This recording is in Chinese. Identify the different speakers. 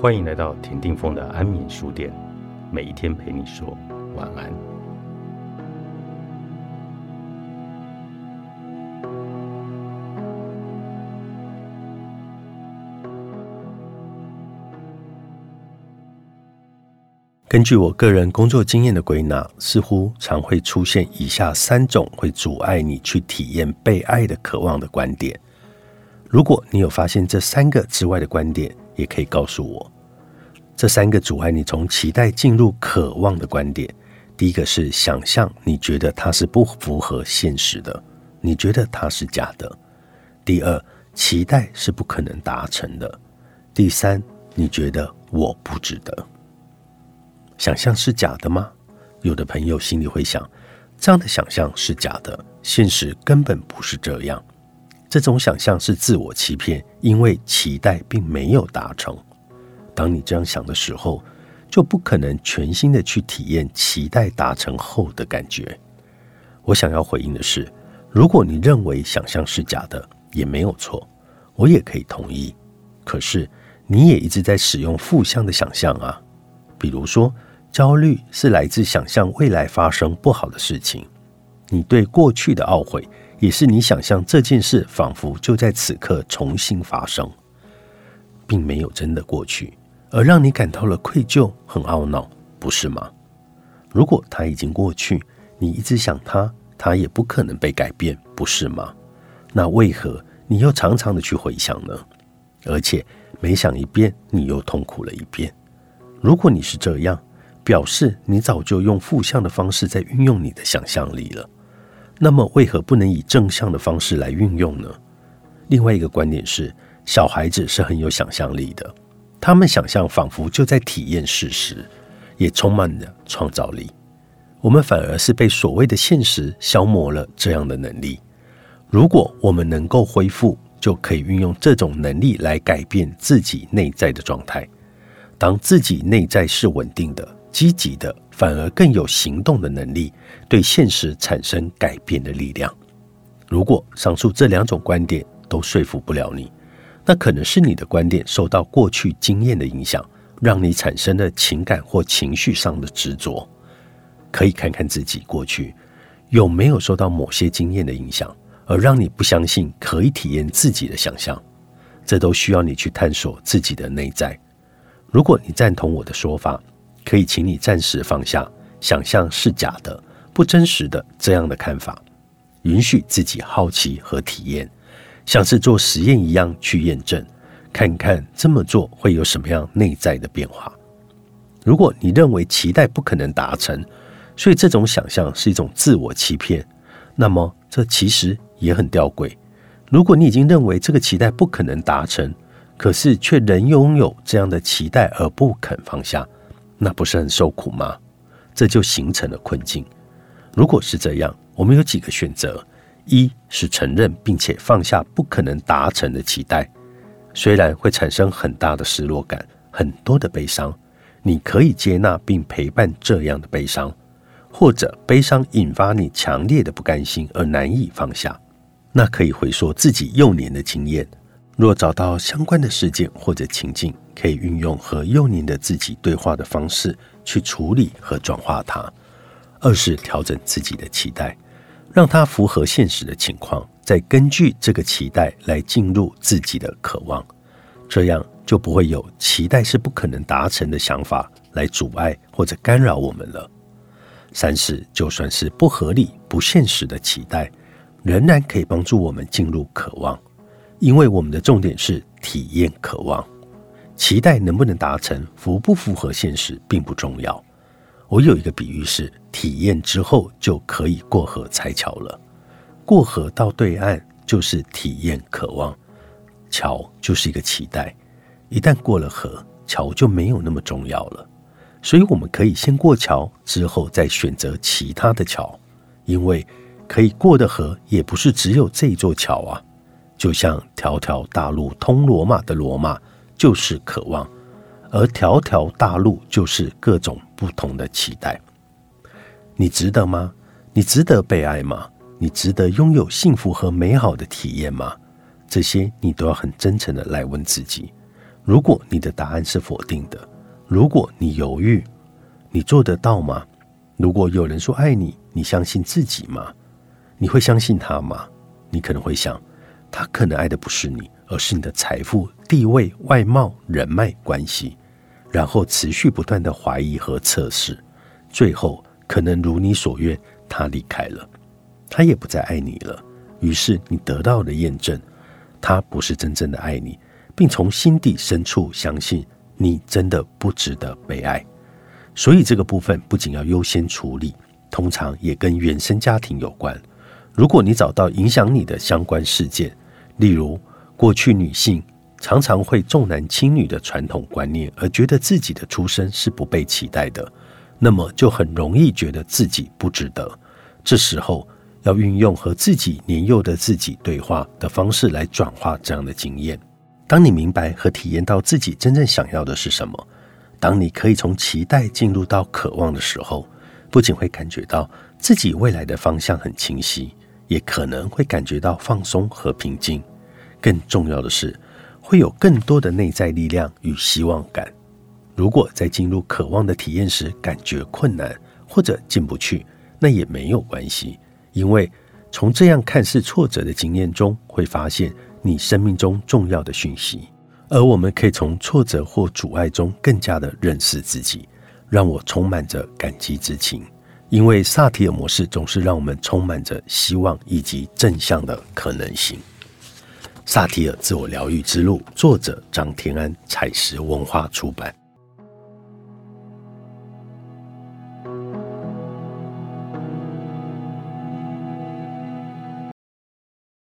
Speaker 1: 欢迎来到田定峰的安眠书店，每一天陪你说晚安。根据我个人工作经验的归纳，似乎常会出现以下三种会阻碍你去体验被爱的渴望的观点。如果你有发现这三个之外的观点，也可以告诉我。这三个阻碍你从期待进入渴望的观点，第一个是想象，你觉得它是不符合现实的，你觉得它是假的；第二，期待是不可能达成的；第三，你觉得我不值得。想象是假的吗？有的朋友心里会想，这样的想象是假的，现实根本不是这样。这种想象是自我欺骗，因为期待并没有达成。当你这样想的时候，就不可能全心的去体验期待达成后的感觉。我想要回应的是，如果你认为想象是假的，也没有错，我也可以同意。可是你也一直在使用负向的想象啊，比如说，焦虑是来自想象未来发生不好的事情；你对过去的懊悔，也是你想象这件事仿佛就在此刻重新发生，并没有真的过去。而让你感到了愧疚、很懊恼，不是吗？如果它已经过去，你一直想它，它也不可能被改变，不是吗？那为何你又常常的去回想呢？而且每想一遍，你又痛苦了一遍。如果你是这样，表示你早就用负向的方式在运用你的想象力了。那么为何不能以正向的方式来运用呢？另外一个观点是，小孩子是很有想象力的。他们想象仿佛就在体验事实，也充满着创造力。我们反而是被所谓的现实消磨了这样的能力。如果我们能够恢复，就可以运用这种能力来改变自己内在的状态。当自己内在是稳定的、积极的，反而更有行动的能力，对现实产生改变的力量。如果上述这两种观点都说服不了你，那可能是你的观点受到过去经验的影响，让你产生了情感或情绪上的执着。可以看看自己过去有没有受到某些经验的影响，而让你不相信可以体验自己的想象。这都需要你去探索自己的内在。如果你赞同我的说法，可以请你暂时放下想象是假的、不真实的这样的看法，允许自己好奇和体验。像是做实验一样去验证，看看这么做会有什么样内在的变化。如果你认为期待不可能达成，所以这种想象是一种自我欺骗，那么这其实也很吊诡。如果你已经认为这个期待不可能达成，可是却仍拥有这样的期待而不肯放下，那不是很受苦吗？这就形成了困境。如果是这样，我们有几个选择。一是承认并且放下不可能达成的期待，虽然会产生很大的失落感、很多的悲伤，你可以接纳并陪伴这样的悲伤，或者悲伤引发你强烈的不甘心而难以放下，那可以回溯自己幼年的经验。若找到相关的事件或者情境，可以运用和幼年的自己对话的方式去处理和转化它。二是调整自己的期待。让它符合现实的情况，再根据这个期待来进入自己的渴望，这样就不会有期待是不可能达成的想法来阻碍或者干扰我们了。三是，就算是不合理、不现实的期待，仍然可以帮助我们进入渴望，因为我们的重点是体验渴望。期待能不能达成，符不符合现实并不重要。我有一个比喻是。体验之后就可以过河拆桥了。过河到对岸就是体验渴望，桥就是一个期待。一旦过了河，桥就没有那么重要了。所以我们可以先过桥，之后再选择其他的桥，因为可以过的河也不是只有这座桥啊。就像条条大路通罗马的罗马就是渴望，而条条大路就是各种不同的期待。你值得吗？你值得被爱吗？你值得拥有幸福和美好的体验吗？这些你都要很真诚的来问自己。如果你的答案是否定的，如果你犹豫，你做得到吗？如果有人说爱你，你相信自己吗？你会相信他吗？你可能会想，他可能爱的不是你，而是你的财富、地位、外貌、人脉关系，然后持续不断的怀疑和测试，最后可能如你所愿，他离开了，他也不再爱你了。于是你得到了验证，他不是真正的爱你。并从心底深处相信你真的不值得被爱，所以这个部分不仅要优先处理，通常也跟原生家庭有关。如果你找到影响你的相关事件，例如过去女性常常会重男轻女的传统观念，而觉得自己的出身是不被期待的，那么就很容易觉得自己不值得。这时候要运用和自己年幼的自己对话的方式来转化这样的经验。当你明白和体验到自己真正想要的是什么，当你可以从期待进入到渴望的时候，不仅会感觉到自己未来的方向很清晰，也可能会感觉到放松和平静。更重要的是，会有更多的内在力量与希望感。如果在进入渴望的体验时感觉困难或者进不去，那也没有关系，因为从这样看似挫折的经验中，会发现。你生命中重要的讯息，而我们可以从挫折或阻碍中更加的认识自己，让我充满着感激之情。因为萨提尔模式总是让我们充满着希望以及正向的可能性。萨提尔自我疗愈之路，作者张天安，采石文化出版。